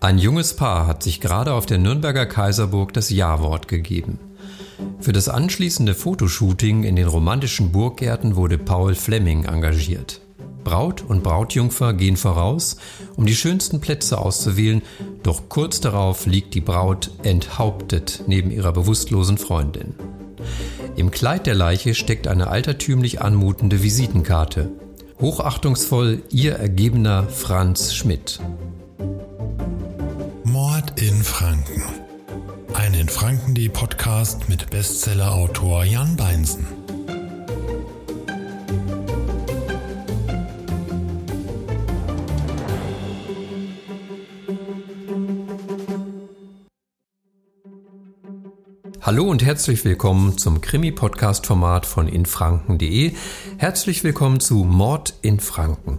Ein junges Paar hat sich gerade auf der Nürnberger Kaiserburg das Ja-Wort gegeben. Für das anschließende Fotoshooting in den romantischen Burggärten wurde Paul Fleming engagiert. Braut und Brautjungfer gehen voraus, um die schönsten Plätze auszuwählen, doch kurz darauf liegt die Braut enthauptet neben ihrer bewusstlosen Freundin. Im Kleid der Leiche steckt eine altertümlich anmutende Visitenkarte. Hochachtungsvoll ihr ergebener Franz Schmidt. Franken. Ein in Franken.de Podcast mit Bestsellerautor Jan Beinsen. Hallo und herzlich willkommen zum Krimi-Podcast-Format von infranken.de. Herzlich willkommen zu Mord in Franken.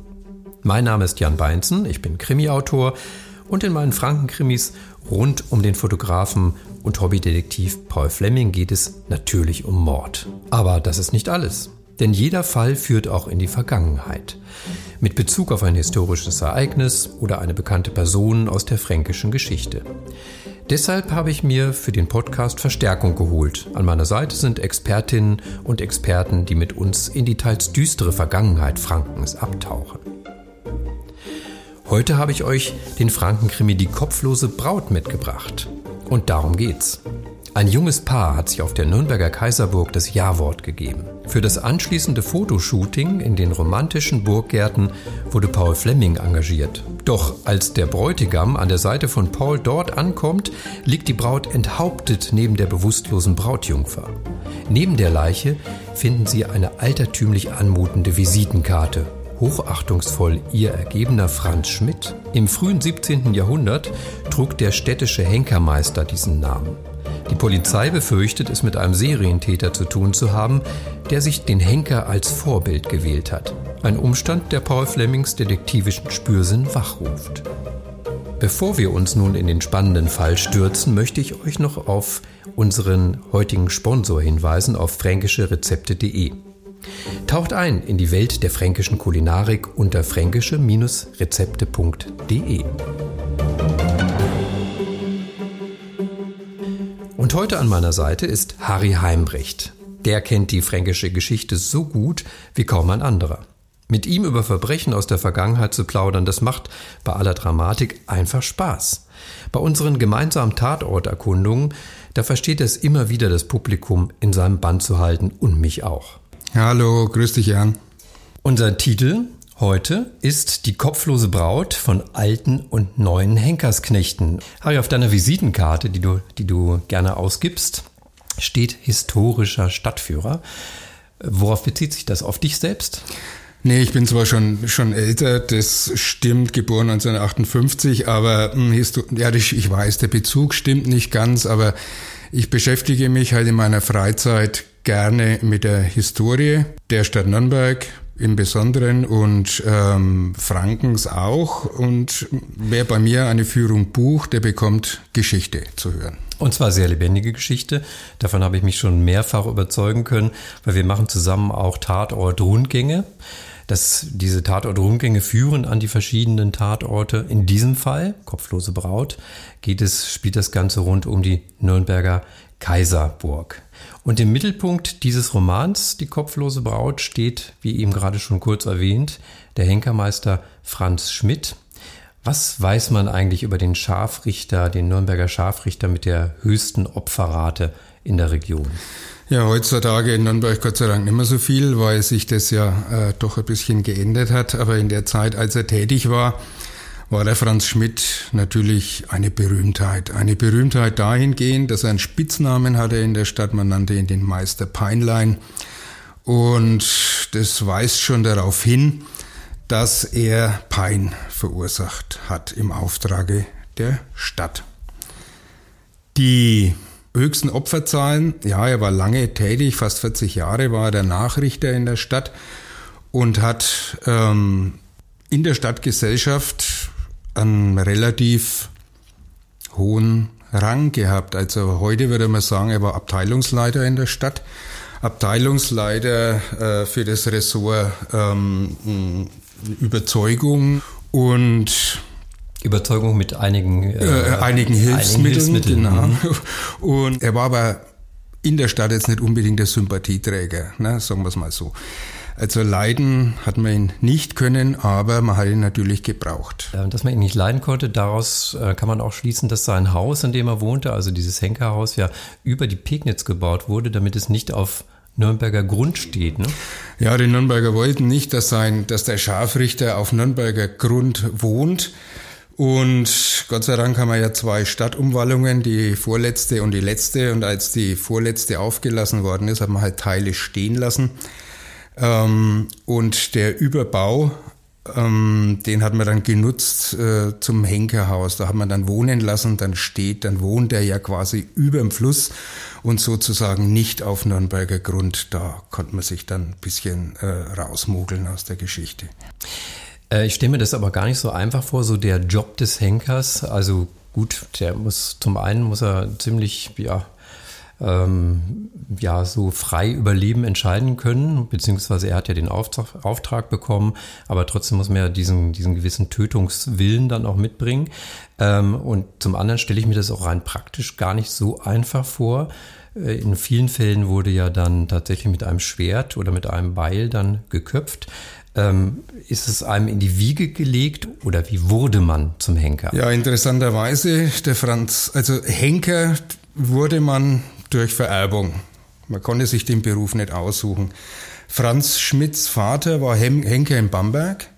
Mein Name ist Jan Beinzen, ich bin Krimi-Autor und in meinen Franken-Krimis rund um den Fotografen und Hobbydetektiv Paul Fleming geht es natürlich um Mord. Aber das ist nicht alles. Denn jeder Fall führt auch in die Vergangenheit. Mit Bezug auf ein historisches Ereignis oder eine bekannte Person aus der fränkischen Geschichte. Deshalb habe ich mir für den Podcast Verstärkung geholt. An meiner Seite sind Expertinnen und Experten, die mit uns in die teils düstere Vergangenheit Frankens abtauchen. Heute habe ich euch den Frankenkrimi Die kopflose Braut mitgebracht. Und darum geht's. Ein junges Paar hat sich auf der Nürnberger Kaiserburg das Ja-Wort gegeben. Für das anschließende Fotoshooting in den romantischen Burggärten wurde Paul Fleming engagiert. Doch als der Bräutigam an der Seite von Paul dort ankommt, liegt die Braut enthauptet neben der bewusstlosen Brautjungfer. Neben der Leiche finden sie eine altertümlich anmutende Visitenkarte hochachtungsvoll ihr ergebener Franz Schmidt. Im frühen 17. Jahrhundert trug der städtische Henkermeister diesen Namen. Die Polizei befürchtet, es mit einem Serientäter zu tun zu haben, der sich den Henker als Vorbild gewählt hat. Ein Umstand, der Paul Flemings detektivischen Spürsinn wachruft. Bevor wir uns nun in den spannenden Fall stürzen, möchte ich euch noch auf unseren heutigen Sponsor hinweisen, auf fränkische-rezepte.de. Taucht ein in die Welt der fränkischen Kulinarik unter fränkische-rezepte.de. Und heute an meiner Seite ist Harry Heimbrecht. Der kennt die fränkische Geschichte so gut wie kaum ein anderer. Mit ihm über Verbrechen aus der Vergangenheit zu plaudern, das macht bei aller Dramatik einfach Spaß. Bei unseren gemeinsamen Tatorterkundungen, da versteht es immer wieder das Publikum in seinem Bann zu halten und mich auch. Hallo, grüß dich, Jan. Unser Titel heute ist Die kopflose Braut von alten und neuen Henkersknechten. Harry, auf deiner Visitenkarte, die du, die du gerne ausgibst, steht historischer Stadtführer. Worauf bezieht sich das? Auf dich selbst? Nee, ich bin zwar schon, schon älter, das stimmt, geboren 1958, aber hm, ja, ich weiß, der Bezug stimmt nicht ganz, aber ich beschäftige mich halt in meiner Freizeit gerne mit der Historie der Stadt Nürnberg im Besonderen und ähm, Frankens auch. Und wer bei mir eine Führung bucht, der bekommt Geschichte zu hören. Und zwar sehr lebendige Geschichte. Davon habe ich mich schon mehrfach überzeugen können, weil wir machen zusammen auch Tatort-Rundgänge. Das, diese Tatort-Rundgänge führen an die verschiedenen Tatorte. In diesem Fall, Kopflose Braut, geht es, spielt das Ganze rund um die Nürnberger Kaiserburg. Und im Mittelpunkt dieses Romans, Die kopflose Braut, steht, wie eben gerade schon kurz erwähnt, der Henkermeister Franz Schmidt. Was weiß man eigentlich über den Scharfrichter, den Nürnberger Scharfrichter mit der höchsten Opferrate in der Region? Ja, heutzutage in Nürnberg Gott sei Dank nicht mehr so viel, weil sich das ja äh, doch ein bisschen geändert hat. Aber in der Zeit, als er tätig war, war der Franz Schmidt natürlich eine Berühmtheit. Eine Berühmtheit dahingehend, dass er einen Spitznamen hatte in der Stadt. Man nannte ihn den Meister Peinlein. Und das weist schon darauf hin, dass er Pein verursacht hat im Auftrage der Stadt. Die höchsten Opferzahlen, ja, er war lange tätig, fast 40 Jahre war er der Nachrichter in der Stadt und hat ähm, in der Stadtgesellschaft einen relativ hohen Rang gehabt. Also heute würde man sagen, er war Abteilungsleiter in der Stadt. Abteilungsleiter äh, für das Ressort ähm, Überzeugung und Überzeugung mit einigen, äh, äh, einigen Hilfsmitteln. Einigen Hilfsmitteln. Genau. Mhm. Und er war aber in der Stadt jetzt nicht unbedingt der Sympathieträger, ne, sagen wir es mal so. Also leiden hat man ihn nicht können, aber man hat ihn natürlich gebraucht. Dass man ihn nicht leiden konnte, daraus äh, kann man auch schließen, dass sein Haus, in dem er wohnte, also dieses Henkerhaus, ja über die Pegnitz gebaut wurde, damit es nicht auf Nürnberger Grund steht. Ne? Ja, die Nürnberger wollten nicht, dass, sein, dass der Scharfrichter auf Nürnberger Grund wohnt. Und Gott sei Dank haben wir ja zwei Stadtumwallungen, die vorletzte und die letzte. Und als die vorletzte aufgelassen worden ist, hat man halt Teile stehen lassen. Ähm, und der Überbau, ähm, den hat man dann genutzt äh, zum Henkerhaus. Da hat man dann wohnen lassen, dann steht, dann wohnt er ja quasi über dem Fluss und sozusagen nicht auf Nürnberger Grund. Da konnte man sich dann ein bisschen äh, rausmogeln aus der Geschichte. Äh, ich stelle mir das aber gar nicht so einfach vor, so der Job des Henkers. Also gut, der muss zum einen muss er ziemlich, ja, ähm, ja so frei über Leben entscheiden können, beziehungsweise er hat ja den Auftrag, Auftrag bekommen, aber trotzdem muss man ja diesen, diesen gewissen Tötungswillen dann auch mitbringen. Ähm, und zum anderen stelle ich mir das auch rein praktisch gar nicht so einfach vor. Äh, in vielen Fällen wurde ja dann tatsächlich mit einem Schwert oder mit einem Beil dann geköpft. Ähm, ist es einem in die Wiege gelegt oder wie wurde man zum Henker? Ja, interessanterweise, der Franz, also Henker wurde man durch Vererbung. Man konnte sich den Beruf nicht aussuchen. Franz Schmidts Vater war Henker in Bamberg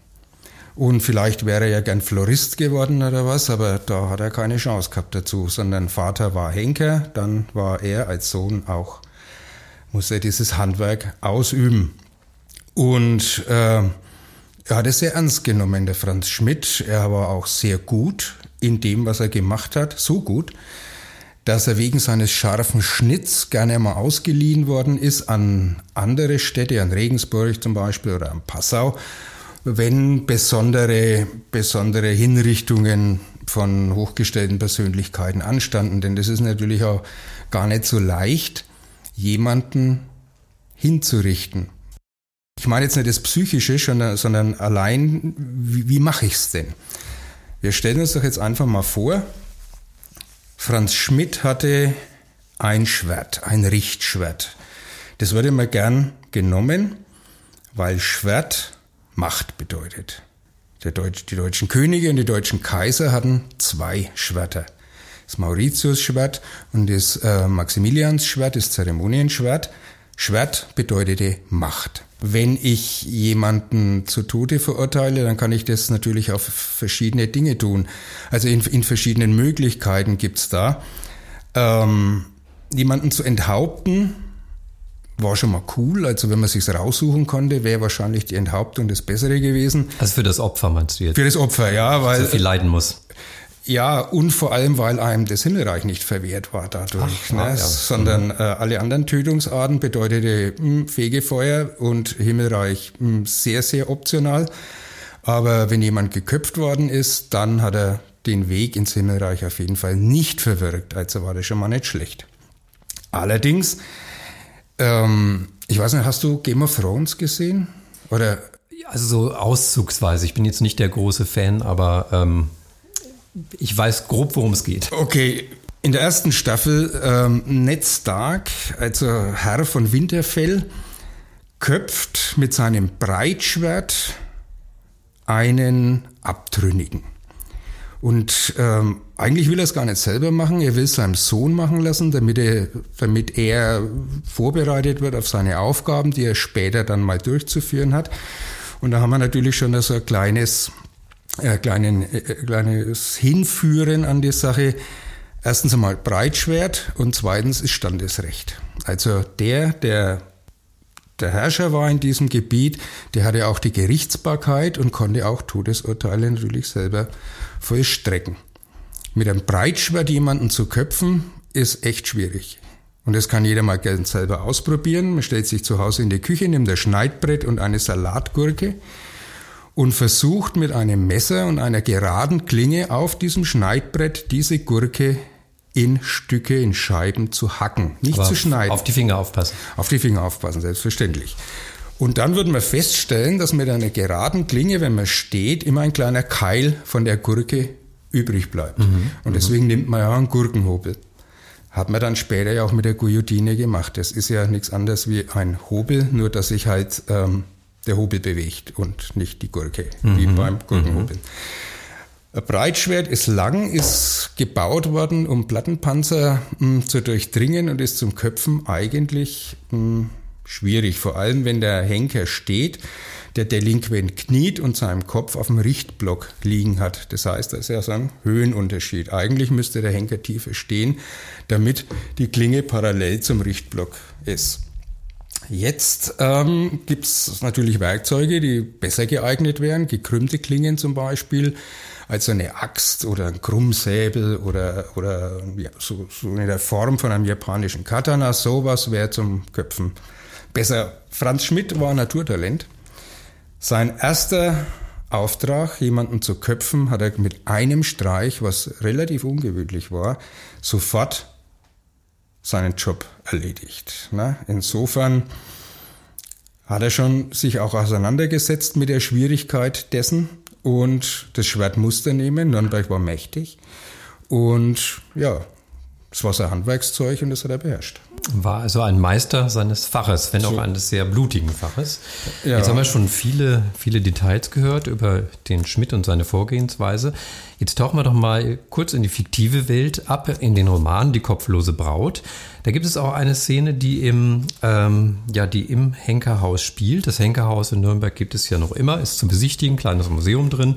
und vielleicht wäre er ja gern Florist geworden oder was, aber da hat er keine Chance gehabt dazu, sondern Vater war Henker, dann war er als Sohn auch, muss er dieses Handwerk ausüben. Und äh, er hat es sehr ernst genommen, der Franz Schmidt. Er war auch sehr gut in dem, was er gemacht hat, so gut, dass er wegen seines scharfen Schnitts gerne mal ausgeliehen worden ist an andere Städte, an Regensburg zum Beispiel oder an Passau, wenn besondere, besondere Hinrichtungen von hochgestellten Persönlichkeiten anstanden. Denn das ist natürlich auch gar nicht so leicht, jemanden hinzurichten. Ich meine jetzt nicht das Psychische, sondern allein, wie, wie mache ich es denn? Wir stellen uns doch jetzt einfach mal vor, Franz Schmidt hatte ein Schwert, ein Richtschwert. Das wurde immer gern genommen, weil Schwert Macht bedeutet. Deutsch, die deutschen Könige und die deutschen Kaiser hatten zwei Schwerter. Das Mauritius-Schwert und das äh, Maximilians-Schwert, das Zeremonienschwert. Schwert bedeutete Macht. Wenn ich jemanden zu Tode verurteile, dann kann ich das natürlich auf verschiedene Dinge tun. Also in, in verschiedenen Möglichkeiten gibt's da. Ähm, jemanden zu enthaupten, war schon mal cool. Also wenn man sich's raussuchen konnte, wäre wahrscheinlich die Enthauptung das Bessere gewesen. Also für das Opfer meinst du jetzt? Für das Opfer, ja, weil so viel leiden muss. Ja, und vor allem, weil einem das Himmelreich nicht verwehrt war dadurch, Ach, ne? ja. sondern mhm. äh, alle anderen Tötungsarten bedeutete mh, hm, Fegefeuer und Himmelreich mh, hm, sehr, sehr optional. Aber wenn jemand geköpft worden ist, dann hat er den Weg ins Himmelreich auf jeden Fall nicht verwirkt. Also war das schon mal nicht schlecht. Allerdings, ähm, ich weiß nicht, hast du Game of Thrones gesehen? Oder? Also so auszugsweise. Ich bin jetzt nicht der große Fan, aber ähm, ich weiß grob, worum es geht. Okay. In der ersten Staffel ähm, Ned Stark, also Herr von Winterfell, köpft mit seinem Breitschwert einen Abtrünnigen. Und ähm, eigentlich will er es gar nicht selber machen, er will es seinem Sohn machen lassen, damit er, damit er vorbereitet wird auf seine Aufgaben, die er später dann mal durchzuführen hat. Und da haben wir natürlich schon so ein kleines äh, kleinen, äh, kleines Hinführen an die Sache. Erstens einmal Breitschwert und zweitens ist Standesrecht. Also der, der der Herrscher war in diesem Gebiet, der hatte auch die Gerichtsbarkeit und konnte auch Todesurteile natürlich selber vollstrecken. Mit einem Breitschwert jemanden zu köpfen, ist echt schwierig. Und das kann jeder mal gerne selber ausprobieren. Man stellt sich zu Hause in die Küche, nimmt ein Schneidbrett und eine Salatgurke und versucht mit einem Messer und einer geraden Klinge auf diesem Schneidbrett diese Gurke in Stücke, in Scheiben zu hacken, nicht Aber zu schneiden. Auf die Finger aufpassen. Auf die Finger aufpassen, selbstverständlich. Und dann würden wir feststellen, dass mit einer geraden Klinge, wenn man steht, immer ein kleiner Keil von der Gurke übrig bleibt. Mhm. Und deswegen nimmt man ja einen Gurkenhobel. Hat man dann später ja auch mit der Guillotine gemacht. Das ist ja nichts anderes wie ein Hobel, nur dass sich halt ähm, der Hobel bewegt und nicht die Gurke, mhm. wie beim Gurkenhobel. Mhm. Ein Breitschwert ist lang, ist gebaut worden, um Plattenpanzer mh, hm, zu durchdringen und ist zum Köpfen eigentlich mh, hm, schwierig. Vor allem, wenn der Henker steht, der Delinquent kniet und seinen Kopf auf dem Richtblock liegen hat. Das heißt, da ist ja so ein Höhenunterschied. Eigentlich müsste der Henker tiefer stehen, damit die Klinge parallel zum Richtblock ist. Jetzt ähm, gibt es natürlich Werkzeuge, die besser geeignet wären, gekrümmte Klingen zum Beispiel, als eine Axt oder ein Krummsäbel oder, oder ja, so, so in der Form von einem japanischen Katana. Sowas wäre zum Köpfen besser. Franz Schmidt war Naturtalent. Sein erster Auftrag, jemanden zu köpfen, hat er mit einem Streich, was relativ ungewöhnlich war, sofort seinen Job erledigt. Ne? Insofern hat er schon sich auch auseinandergesetzt mit der Schwierigkeit dessen und das Schwert musste nehmen. Nürnberg war mächtig und ja, es war sein Handwerkszeug und das hat er beherrscht. War also ein Meister seines Faches, wenn auch eines sehr blutigen Faches. Ja. Jetzt haben wir schon viele, viele Details gehört über den Schmidt und seine Vorgehensweise. Jetzt tauchen wir doch mal kurz in die fiktive Welt ab, in den Roman Die kopflose Braut. Da gibt es auch eine Szene, die im, ähm, ja, die im Henkerhaus spielt. Das Henkerhaus in Nürnberg gibt es ja noch immer, ist zu besichtigen, kleines Museum drin.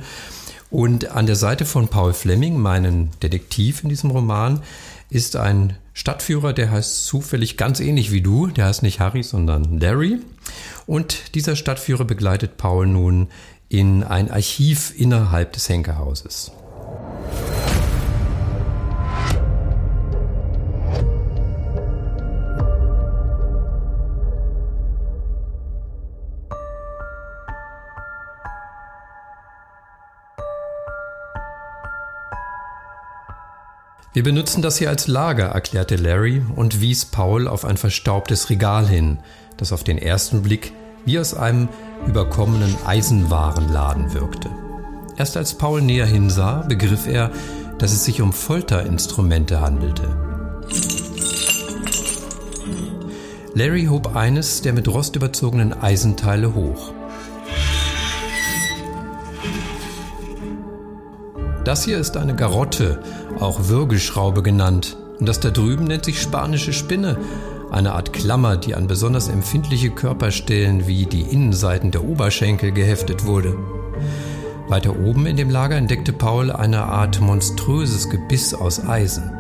Und an der Seite von Paul Fleming, meinen Detektiv in diesem Roman, ist ein Stadtführer, der heißt zufällig ganz ähnlich wie du. Der heißt nicht Harry, sondern Larry. Und dieser Stadtführer begleitet Paul nun in ein Archiv innerhalb des Henkerhauses. Wir benutzen das hier als Lager, erklärte Larry und wies Paul auf ein verstaubtes Regal hin, das auf den ersten Blick wie aus einem überkommenen Eisenwarenladen wirkte. Erst als Paul näher hinsah, begriff er, dass es sich um Folterinstrumente handelte. Larry hob eines der mit Rost überzogenen Eisenteile hoch. Das hier ist eine Garotte, auch Würgeschraube genannt. Und das da drüben nennt sich spanische Spinne, eine Art Klammer, die an besonders empfindliche Körperstellen wie die Innenseiten der Oberschenkel geheftet wurde. Weiter oben in dem Lager entdeckte Paul eine Art monströses Gebiss aus Eisen.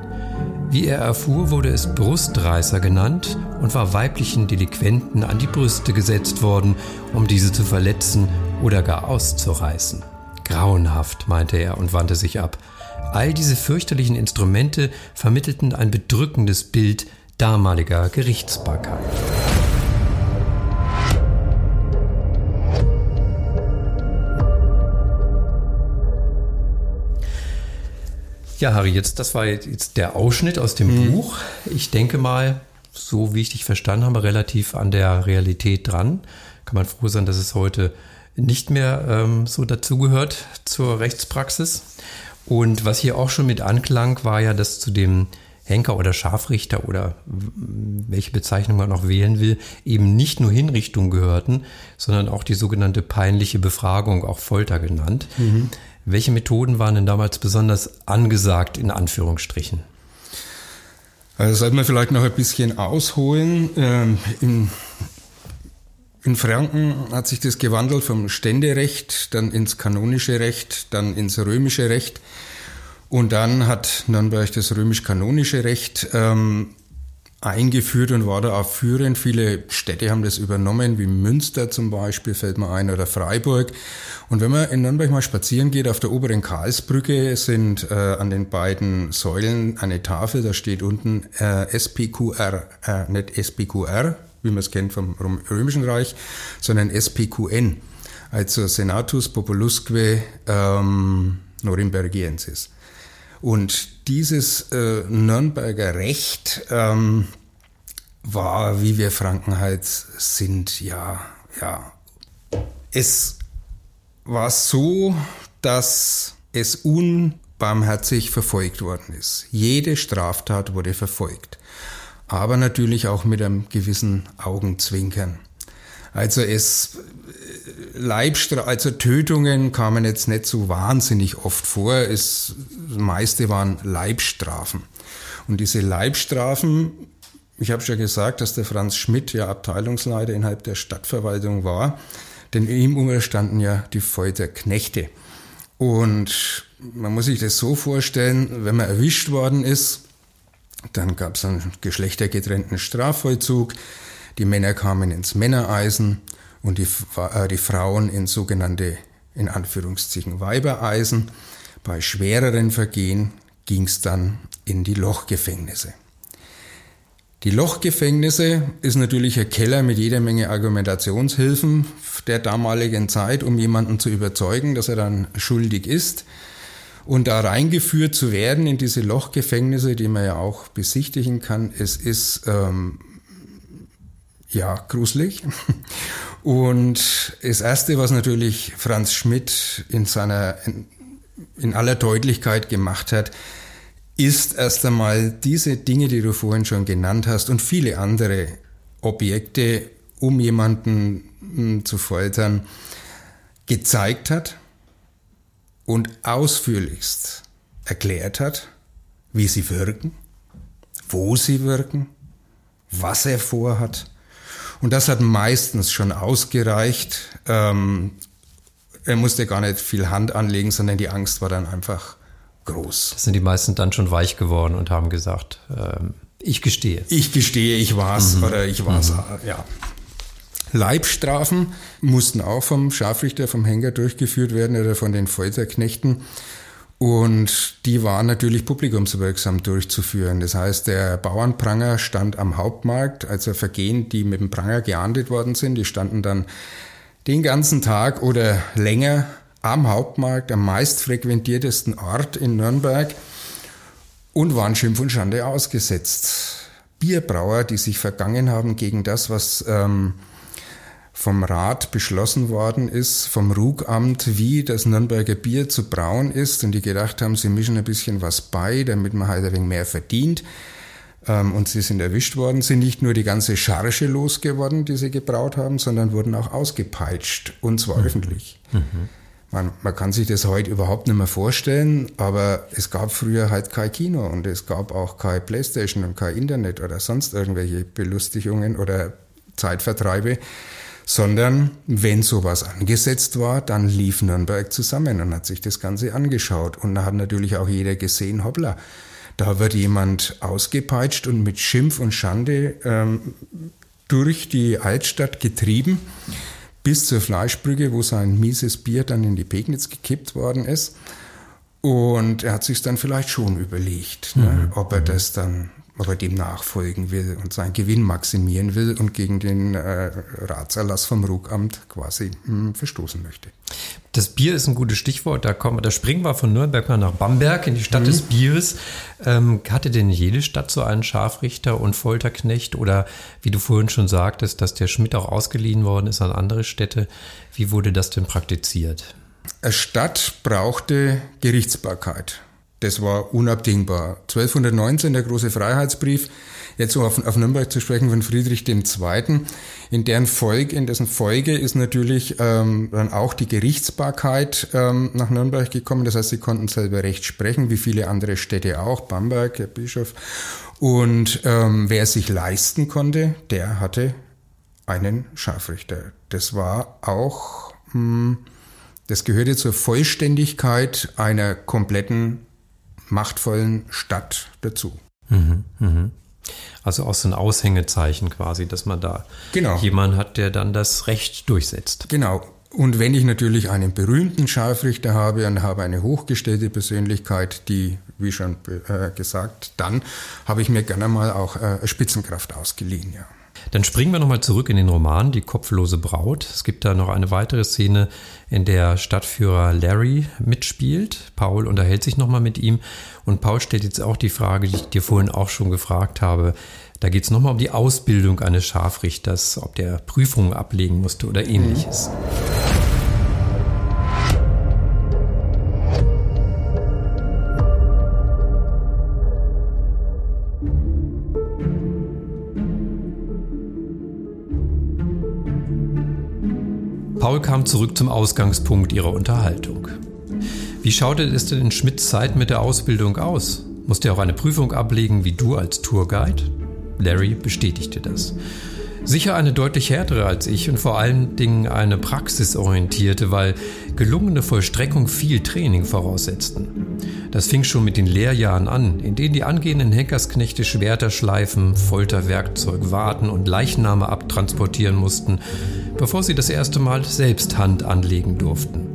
Wie er erfuhr, wurde es Brustreißer genannt und war weiblichen Delinquenten an die Brüste gesetzt worden, um diese zu verletzen oder gar auszureißen. Grauenhaft, meinte er und wandte sich ab. All diese fürchterlichen Instrumente vermittelten ein bedrückendes Bild damaliger Gerichtsbarkeit. Ja, Harry, jetzt, das war jetzt der Ausschnitt aus dem mhm. Buch. Ich denke mal, so wie ich dich verstanden habe, relativ an der Realität dran. Kann man froh sein, dass es heute nicht mehr ähm, so dazugehört zur Rechtspraxis. Und was hier auch schon mit anklang, war ja, dass zu dem Henker oder Scharfrichter oder welche Bezeichnung man auch wählen will, eben nicht nur Hinrichtungen gehörten, sondern auch die sogenannte peinliche Befragung, auch Folter genannt. Mhm. Welche Methoden waren denn damals besonders angesagt, in Anführungsstrichen? Also sollten wir vielleicht noch ein bisschen ausholen. Ähm, in in Franken hat sich das gewandelt vom Ständerecht, dann ins kanonische Recht, dann ins römische Recht. Und dann hat Nürnberg das römisch-kanonische Recht ähm, eingeführt und war da auch führend. Viele Städte haben das übernommen, wie Münster zum Beispiel, fällt mir ein, oder Freiburg. Und wenn man in Nürnberg mal spazieren geht, auf der oberen Karlsbrücke sind äh, an den beiden Säulen eine Tafel, da steht unten äh, SPQR, äh, nicht SPQR, wie man es kennt vom Römischen Reich, sondern SPQN, also Senatus Populusque ähm, Norimbergiensis. Und dieses äh, Nürnberger Recht ähm, war, wie wir Franken halt sind, ja, ja. Es war so, dass es un barmherzig verfolgt worden ist. Jede Straftat wurde verfolgt. Aber natürlich auch mit einem gewissen Augenzwinkern. Also es Leibstra also Tötungen kamen jetzt nicht so wahnsinnig oft vor. Es, das meiste waren Leibstrafen. Und diese Leibstrafen, ich habe schon gesagt, dass der Franz Schmidt ja Abteilungsleiter innerhalb der Stadtverwaltung war, denn ihm unterstanden ja die Folterknechte. Und man muss sich das so vorstellen, wenn man erwischt worden ist, dann gab es einen geschlechtergetrennten Strafvollzug. Die Männer kamen ins Männereisen und die, äh, die Frauen in sogenannte, in Anführungszeichen, Weibereisen. Bei schwereren Vergehen ging es dann in die Lochgefängnisse. Die Lochgefängnisse ist natürlich ein Keller mit jeder Menge Argumentationshilfen der damaligen Zeit, um jemanden zu überzeugen, dass er dann schuldig ist. Und da reingeführt zu werden in diese Lochgefängnisse, die man ja auch besichtigen kann, es ist ähm, ja gruselig. Und das Erste, was natürlich Franz Schmidt in seiner, in, in aller Deutlichkeit gemacht hat, ist erst einmal diese Dinge, die du vorhin schon genannt hast und viele andere Objekte, um jemanden hm, zu foltern, gezeigt hat und ausführlichst erklärt hat, wie sie wirken, wo sie wirken, was er vorhat und das hat meistens schon ausgereicht. Ähm, er musste gar nicht viel Hand anlegen, sondern die Angst war dann einfach groß. Sind die meisten dann schon weich geworden und haben gesagt, ähm, ich gestehe. Ich gestehe, ich war's mhm. oder ich war's, mhm. ja. Leibstrafen mussten auch vom Scharfrichter, vom Henker durchgeführt werden oder von den Folterknechten. Und die waren natürlich publikumswirksam durchzuführen. Das heißt, der Bauernpranger stand am Hauptmarkt, also Vergehen, die mit dem Pranger geahndet worden sind, die standen dann den ganzen Tag oder länger am Hauptmarkt, am meistfrequentiertesten Ort in Nürnberg und waren Schimpf und Schande ausgesetzt. Bierbrauer, die sich vergangen haben gegen das, was ähm, vom Rat beschlossen worden ist, vom Rugamt, wie das Nürnberger Bier zu brauen ist und die gedacht haben, sie mischen ein bisschen was bei, damit man halt ein wenig mehr verdient. Ähm, und sie sind erwischt worden, sind nicht nur die ganze Charge losgeworden, die sie gebraut haben, sondern wurden auch ausgepeitscht und zwar mhm. öffentlich. Mhm. Man, man, kann sich das heute überhaupt nicht mehr vorstellen, aber es gab früher halt kein Kino und es gab auch kein Playstation und kein Internet oder sonst irgendwelche Belustigungen oder Zeitvertreibe sondern wenn sowas angesetzt war, dann lief Nürnberg zusammen und hat sich das Ganze angeschaut. Und da hat natürlich auch jeder gesehen, hoppla, da wird jemand ausgepeitscht und mit Schimpf und Schande ähm, durch die Altstadt getrieben bis zur Fleischbrücke, wo sein mieses Bier dann in die Pegnitz gekippt worden ist. Und er hat sich dann vielleicht schon überlegt, ne, mhm. ne, ob er das dann ob er dem nachfolgen will und seinen Gewinn maximieren will und gegen den äh, Ratserlass vom Rugamt quasi mh, hm, verstoßen möchte. Das Bier ist ein gutes Stichwort. Da, kommen, da springen wir von Nürnberg mal nach Bamberg in die Stadt mhm. des Bieres. Ähm, hatte denn jede Stadt so einen Scharfrichter und Folterknecht? Oder wie du vorhin schon sagtest, dass der Schmidt auch ausgeliehen worden ist an andere Städte. Wie wurde das denn praktiziert? Eine Stadt brauchte Gerichtsbarkeit. Das war unabdingbar. 1219 der große Freiheitsbrief, jetzt um auf, auf Nürnberg zu sprechen von Friedrich II., in deren Folge, in dessen Folge ist natürlich ähm, dann auch die Gerichtsbarkeit ähm, nach Nürnberg gekommen. Das heißt, sie konnten selber Recht sprechen, wie viele andere Städte auch, Bamberg, der Bischof. Und ähm, wer sich leisten konnte, der hatte einen Scharfrichter. Das war auch, mh, hm, das gehörte zur Vollständigkeit einer kompletten machtvollen Stadt dazu. Mhm, mh. Also auch so ein Aushängezeichen quasi, dass man da genau. jemanden hat, der dann das Recht durchsetzt. Genau. Und wenn ich natürlich einen berühmten Scharfrichter habe und habe eine hochgestellte Persönlichkeit, die, wie schon äh, gesagt, dann habe ich mir gerne mal auch äh, Spitzenkraft ausgeliehen, ja. Dann springen wir nochmal zurück in den Roman Die kopflose Braut. Es gibt da noch eine weitere Szene, in der Stadtführer Larry mitspielt. Paul unterhält sich nochmal mit ihm und Paul stellt jetzt auch die Frage, die ich dir vorhin auch schon gefragt habe. Da geht es nochmal um die Ausbildung eines Scharfrichters, ob der Prüfungen ablegen musste oder ähnliches. Paul kam zurück zum Ausgangspunkt ihrer Unterhaltung. Wie schaute es denn in Schmidts Zeit mit der Ausbildung aus? Musste er auch eine Prüfung ablegen wie du als Tourguide? Larry bestätigte das. Sicher eine deutlich härtere als ich und vor allen Dingen eine praxisorientierte, weil gelungene Vollstreckung viel Training voraussetzten. Das fing schon mit den Lehrjahren an, in denen die angehenden Henkersknechte Schwerter schleifen, Folterwerkzeug warten und Leichname abtransportieren mussten, bevor sie das erste Mal selbst Hand anlegen durften.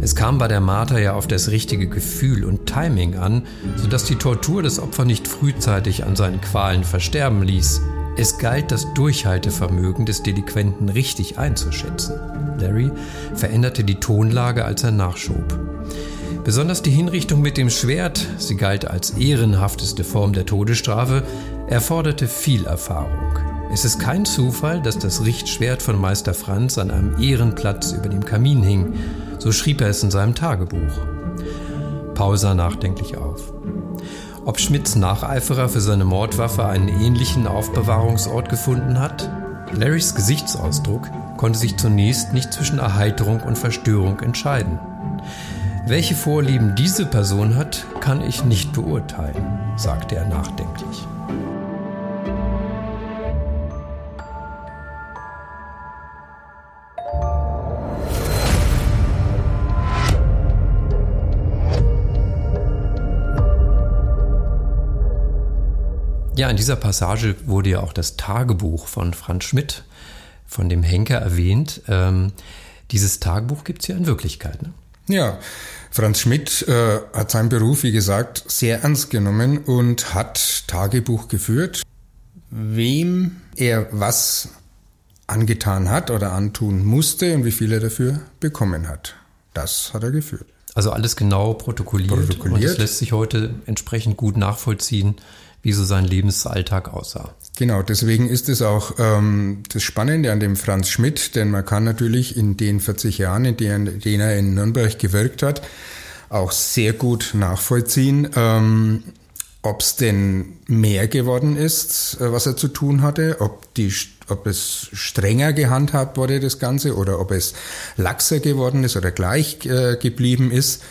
Es kam bei der Marter ja auf das richtige Gefühl und Timing an, sodass die Tortur das Opfer nicht frühzeitig an seinen Qualen versterben ließ. Es galt, das Durchhaltevermögen des Delinquenten richtig einzuschätzen. Larry veränderte die Tonlage, als er nachschob. Besonders die Hinrichtung mit dem Schwert, sie galt als ehrenhafteste Form der Todesstrafe, erforderte viel Erfahrung. Es ist kein Zufall, dass das Richtschwert von Meister Franz an einem Ehrenplatz über dem Kamin hing. So schrieb er es in seinem Tagebuch. Paul sah nachdenklich auf. Ob Schmidts Nacheiferer für seine Mordwaffe einen ähnlichen Aufbewahrungsort gefunden hat? Larrys Gesichtsausdruck konnte sich zunächst nicht zwischen Erheiterung und Verstörung entscheiden. Welche Vorlieben diese Person hat, kann ich nicht beurteilen, sagte er nachdenklich. Ja, in dieser Passage wurde ja auch das Tagebuch von Franz Schmidt, von dem Henker erwähnt. Ähm, dieses Tagebuch gibt es ja in Wirklichkeit. Ne? Ja, Franz Schmidt äh, hat seinen Beruf, wie gesagt, sehr ernst genommen und hat Tagebuch geführt. Wem er was angetan hat oder antun musste und wie viel er dafür bekommen hat. Das hat er geführt. Also alles genau protokolliert, protokolliert. und es lässt sich heute entsprechend gut nachvollziehen, wie so sein Lebensalltag aussah. Genau, deswegen ist es auch ähm, das Spannende an dem Franz Schmidt, denn man kann natürlich in den 40 Jahren, in denen, denen er in Nürnberg gewirkt hat, auch sehr gut nachvollziehen, ähm, ob es denn mehr geworden ist, äh, was er zu tun hatte, ob, die, ob es strenger gehandhabt wurde, das Ganze, oder ob es laxer geworden ist oder gleich äh, geblieben ist.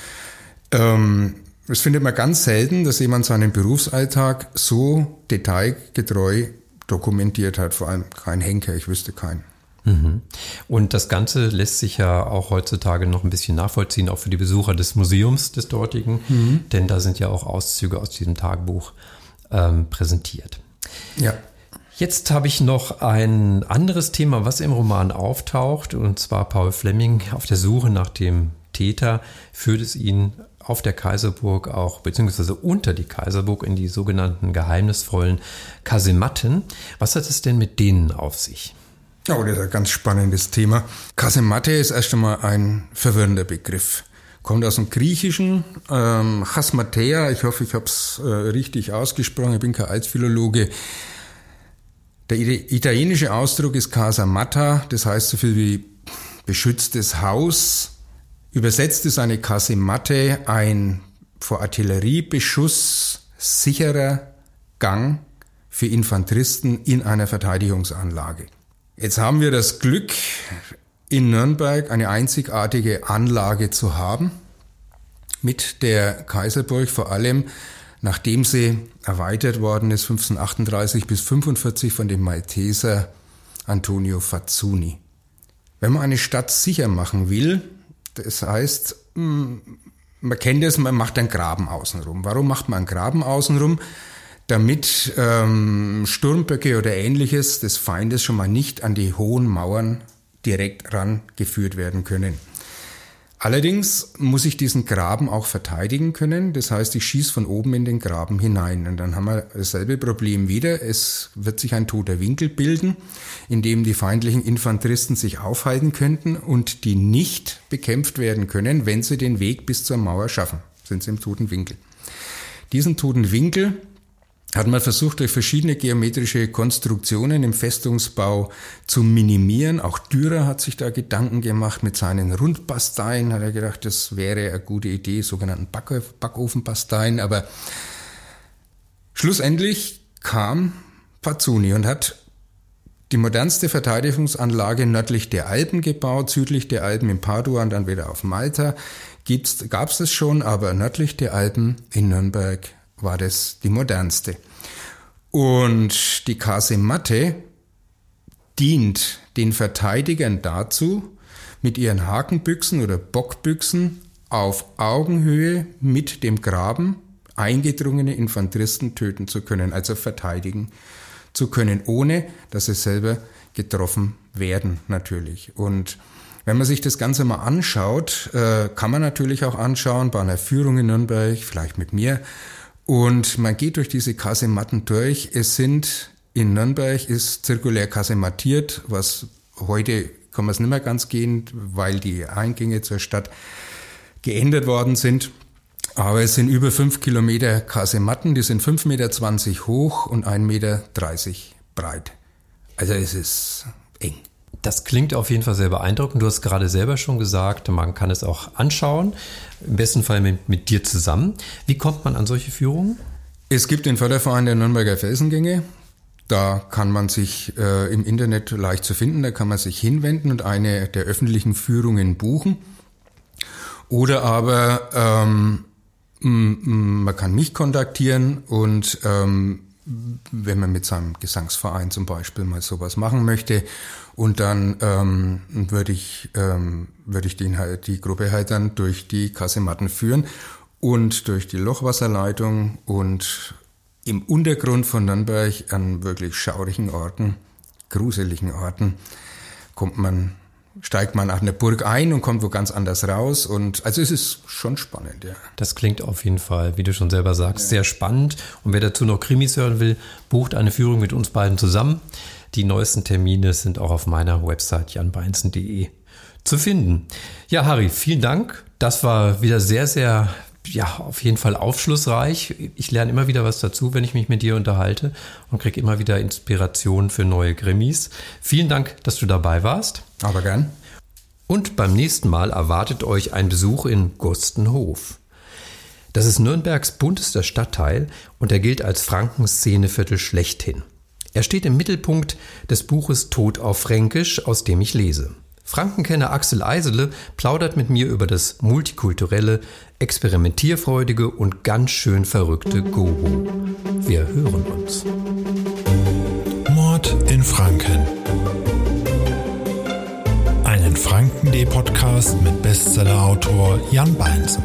Ähm, es findet man ganz selten, dass jemand seinen Berufsalltag so detailgetreu dokumentiert hat. Vor allem kein Henker, ich wüsste keinen. Mhm. Und das Ganze lässt sich ja auch heutzutage noch ein bisschen nachvollziehen, auch für die Besucher des Museums des dortigen, mhm. denn da sind ja auch Auszüge aus diesem Tagebuch ähm, präsentiert. Ja. Jetzt habe ich noch ein anderes Thema, was im Roman auftaucht, und zwar Paul Fleming auf der Suche nach dem Täter führt es ihn auf der Kaiserburg auch, beziehungsweise unter die Kaiserburg in die sogenannten geheimnisvollen Kasematten. Was hat es denn mit denen auf sich? Oh, das ist ein ganz spannendes Thema. Kasematte ist erst einmal ein verwirrender Begriff. Kommt aus dem Griechischen, ähm, Chasmatea, ich hoffe, ich habe es äh, richtig ausgesprochen, ich bin kein Altphilologe. Der italienische Ausdruck ist Casa Matta, das heißt so viel wie beschütztes Haus. Übersetzt ist eine Kasematte ein vor Artilleriebeschuss sicherer Gang für Infanteristen in einer Verteidigungsanlage. Jetzt haben wir das Glück, in Nürnberg eine einzigartige Anlage zu haben, mit der Kaiserburg vor allem, nachdem sie erweitert worden ist 1538 bis 45 von dem Malteser Antonio Fazzuni. Wenn man eine Stadt sicher machen will, das heißt, hm, man kennt es, man macht einen Graben außenrum. Warum macht man einen Graben außenrum? Damit ähm, Sturmböcke oder ähnliches des Feindes schon mal nicht an die hohen Mauern direkt rangeführt werden können. Allerdings muss ich diesen Graben auch verteidigen können. Das heißt, ich schieße von oben in den Graben hinein. Und dann haben wir dasselbe Problem wieder. Es wird sich ein toter Winkel bilden, in dem die feindlichen Infanteristen sich aufhalten könnten und die nicht bekämpft werden können, wenn sie den Weg bis zur Mauer schaffen. Sind sie im toten Winkel. Diesen toten Winkel hat man versucht, durch verschiedene geometrische Konstruktionen im Festungsbau zu minimieren. Auch Dürer hat sich da Gedanken gemacht mit seinen Rundbasteien, hat er gedacht, das wäre eine gute Idee, sogenannten Backofenbasteien. Aber schlussendlich kam Pazzuni und hat die modernste Verteidigungsanlage nördlich der Alpen gebaut, südlich der Alpen in Padua und dann wieder auf Malta. Gab es das schon, aber nördlich der Alpen in Nürnberg war das die modernste. Und die Kasematte dient den Verteidigern dazu, mit ihren Hakenbüchsen oder Bockbüchsen auf Augenhöhe mit dem Graben eingedrungene Infanteristen töten zu können, also verteidigen zu können, ohne dass sie selber getroffen werden natürlich. Und wenn man sich das Ganze mal anschaut, äh, kann man natürlich auch anschauen bei einer Führung in Nürnberg, vielleicht mit mir. Und man geht durch diese Kasematten durch. Es sind in Nürnberg ist zirkulär kasematiert, was heute kann man es nicht mehr ganz gehen, weil die Eingänge zur Stadt geändert worden sind. Aber es sind über fünf Kilometer Kasematten, die sind 5,20 Meter hoch und 1,30 Meter breit. Also es ist eng. Das klingt auf jeden Fall sehr beeindruckend. Du hast gerade selber schon gesagt, man kann es auch anschauen, im besten Fall mit, mit dir zusammen. Wie kommt man an solche Führungen? Es gibt den Förderverein der Nürnberger Felsengänge. Da kann man sich äh, im Internet leicht zu finden, da kann man sich hinwenden und eine der öffentlichen Führungen buchen. Oder aber ähm, man kann mich kontaktieren und ähm, wenn man mit seinem Gesangsverein zum Beispiel mal sowas machen möchte. Und dann ähm, würde ich ähm, würde ich den die Gruppe halt dann durch die Kasematten führen und durch die Lochwasserleitung und im Untergrund von Nürnberg an wirklich schaurigen Orten, gruseligen Orten kommt man steigt man nach einer Burg ein und kommt wo ganz anders raus. Und also es ist schon spannend, ja. Das klingt auf jeden Fall, wie du schon selber sagst, ja. sehr spannend. Und wer dazu noch Krimis hören will, bucht eine Führung mit uns beiden zusammen. Die neuesten Termine sind auch auf meiner Website janbeinzen.de zu finden. Ja, Harry, vielen Dank. Das war wieder sehr, sehr ja, auf jeden Fall aufschlussreich. Ich lerne immer wieder was dazu, wenn ich mich mit dir unterhalte und kriege immer wieder Inspiration für neue Grimmis. Vielen Dank, dass du dabei warst. Aber gern. Und beim nächsten Mal erwartet euch ein Besuch in Gostenhof. Das ist Nürnbergs buntester Stadtteil und er gilt als Frankens Szeneviertel schlechthin. Er steht im Mittelpunkt des Buches Tod auf Fränkisch, aus dem ich lese. Frankenkenner Axel Eisele plaudert mit mir über das multikulturelle, experimentierfreudige und ganz schön verrückte Goho. Wir hören uns. Mord in Franken. Einen Franken.de Podcast mit Bestsellerautor Jan Beinzen.